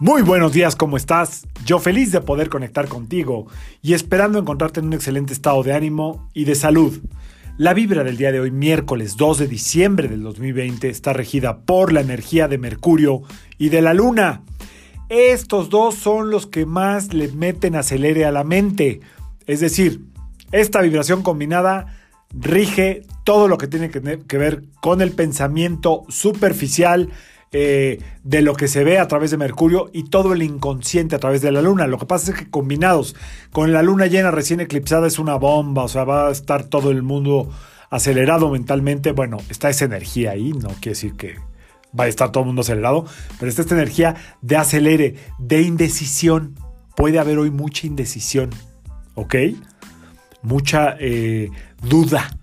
Muy buenos días, ¿cómo estás? Yo feliz de poder conectar contigo y esperando encontrarte en un excelente estado de ánimo y de salud. La vibra del día de hoy, miércoles 2 de diciembre del 2020, está regida por la energía de Mercurio y de la Luna. Estos dos son los que más le meten acelere a la mente. Es decir, esta vibración combinada rige todo lo que tiene que ver con el pensamiento superficial, eh, de lo que se ve a través de Mercurio y todo el inconsciente a través de la Luna. Lo que pasa es que combinados con la Luna llena recién eclipsada es una bomba, o sea, va a estar todo el mundo acelerado mentalmente. Bueno, está esa energía ahí, no quiere decir que va a estar todo el mundo acelerado, pero está esta energía de acelere, de indecisión. Puede haber hoy mucha indecisión, ¿ok? Mucha eh, duda.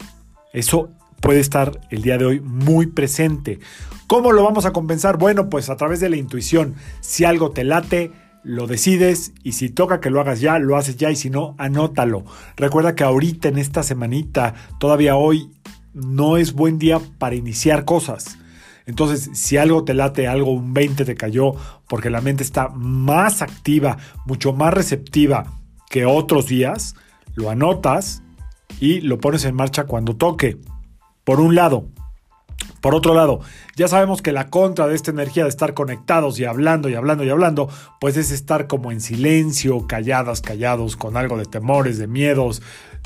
Eso puede estar el día de hoy muy presente. ¿Cómo lo vamos a compensar? Bueno, pues a través de la intuición. Si algo te late, lo decides y si toca que lo hagas ya, lo haces ya y si no, anótalo. Recuerda que ahorita en esta semanita, todavía hoy, no es buen día para iniciar cosas. Entonces, si algo te late, algo, un 20 te cayó, porque la mente está más activa, mucho más receptiva que otros días, lo anotas y lo pones en marcha cuando toque. Por un lado. Por otro lado, ya sabemos que la contra de esta energía de estar conectados y hablando y hablando y hablando, pues es estar como en silencio, calladas, callados, con algo de temores, de miedos,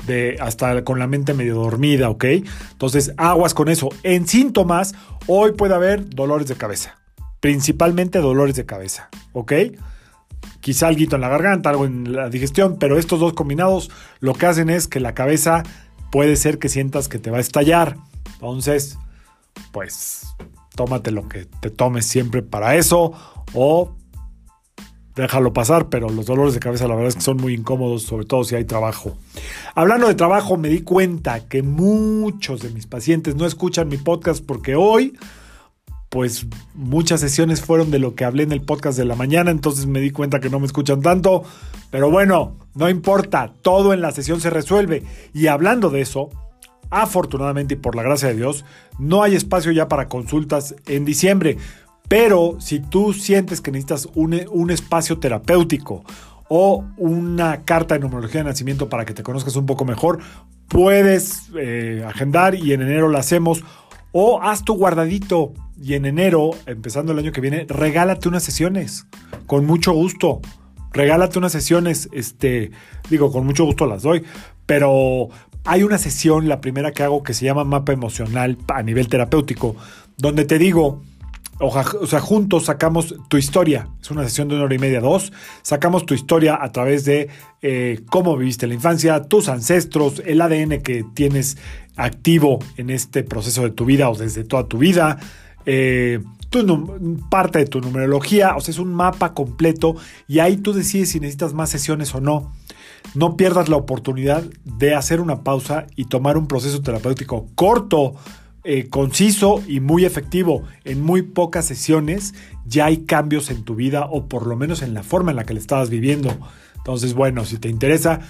de hasta con la mente medio dormida, ¿ok? Entonces, aguas con eso. En síntomas, hoy puede haber dolores de cabeza, principalmente dolores de cabeza, ¿ok? Quizá algo en la garganta, algo en la digestión, pero estos dos combinados lo que hacen es que la cabeza puede ser que sientas que te va a estallar. Entonces, pues tómate lo que te tomes siempre para eso o déjalo pasar, pero los dolores de cabeza la verdad es que son muy incómodos, sobre todo si hay trabajo. Hablando de trabajo, me di cuenta que muchos de mis pacientes no escuchan mi podcast porque hoy, pues muchas sesiones fueron de lo que hablé en el podcast de la mañana, entonces me di cuenta que no me escuchan tanto, pero bueno, no importa, todo en la sesión se resuelve. Y hablando de eso, Afortunadamente y por la gracia de Dios, no hay espacio ya para consultas en diciembre. Pero si tú sientes que necesitas un, espacio terapéutico o una carta de numerología de nacimiento para que te conozcas un poco mejor, puedes eh, agendar y en enero lo hacemos. O haz tu guardadito y en enero, empezando el año que viene, regálate unas sesiones. Con mucho gusto. Regálate unas sesiones, este, digo, con mucho gusto las doy, pero hay una sesión, la primera que hago, que se llama mapa emocional a nivel terapéutico, donde te digo, o sea, juntos sacamos tu historia. Es una sesión de una hora y media, dos. Sacamos tu historia a través de eh, cómo viviste la infancia, tus ancestros, el ADN que tienes activo en este proceso de tu vida o desde toda tu vida. Eh, parte de tu numerología, o sea, es un mapa completo y ahí tú decides si necesitas más sesiones o no. No pierdas la oportunidad de hacer una pausa y tomar un proceso terapéutico corto, eh, conciso y muy efectivo. En muy pocas sesiones ya hay cambios en tu vida o por lo menos en la forma en la que le estabas viviendo. Entonces, bueno, si te interesa,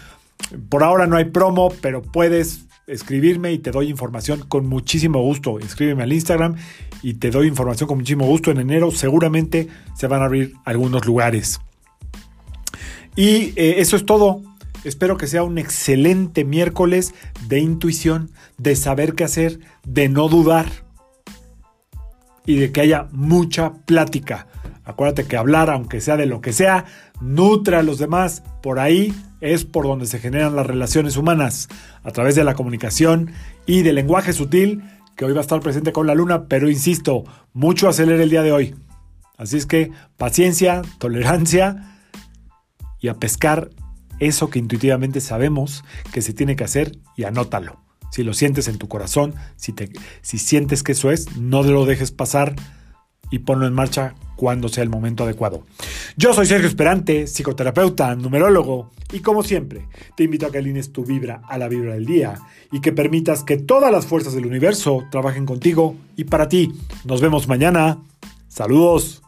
por ahora no hay promo, pero puedes escribirme y te doy información con muchísimo gusto. Escríbeme al Instagram y te doy información con muchísimo gusto. En enero seguramente se van a abrir algunos lugares. Y eh, eso es todo. Espero que sea un excelente miércoles de intuición, de saber qué hacer, de no dudar y de que haya mucha plática. Acuérdate que hablar, aunque sea de lo que sea, nutre a los demás. Por ahí es por donde se generan las relaciones humanas, a través de la comunicación y del lenguaje sutil, que hoy va a estar presente con la luna, pero insisto, mucho acelera el día de hoy. Así es que paciencia, tolerancia y a pescar eso que intuitivamente sabemos que se tiene que hacer y anótalo. Si lo sientes en tu corazón, si, te, si sientes que eso es, no lo dejes pasar y ponlo en marcha cuando sea el momento adecuado. Yo soy Sergio Esperante, psicoterapeuta, numerólogo, y como siempre, te invito a que alines tu vibra a la vibra del día y que permitas que todas las fuerzas del universo trabajen contigo y para ti. Nos vemos mañana. Saludos.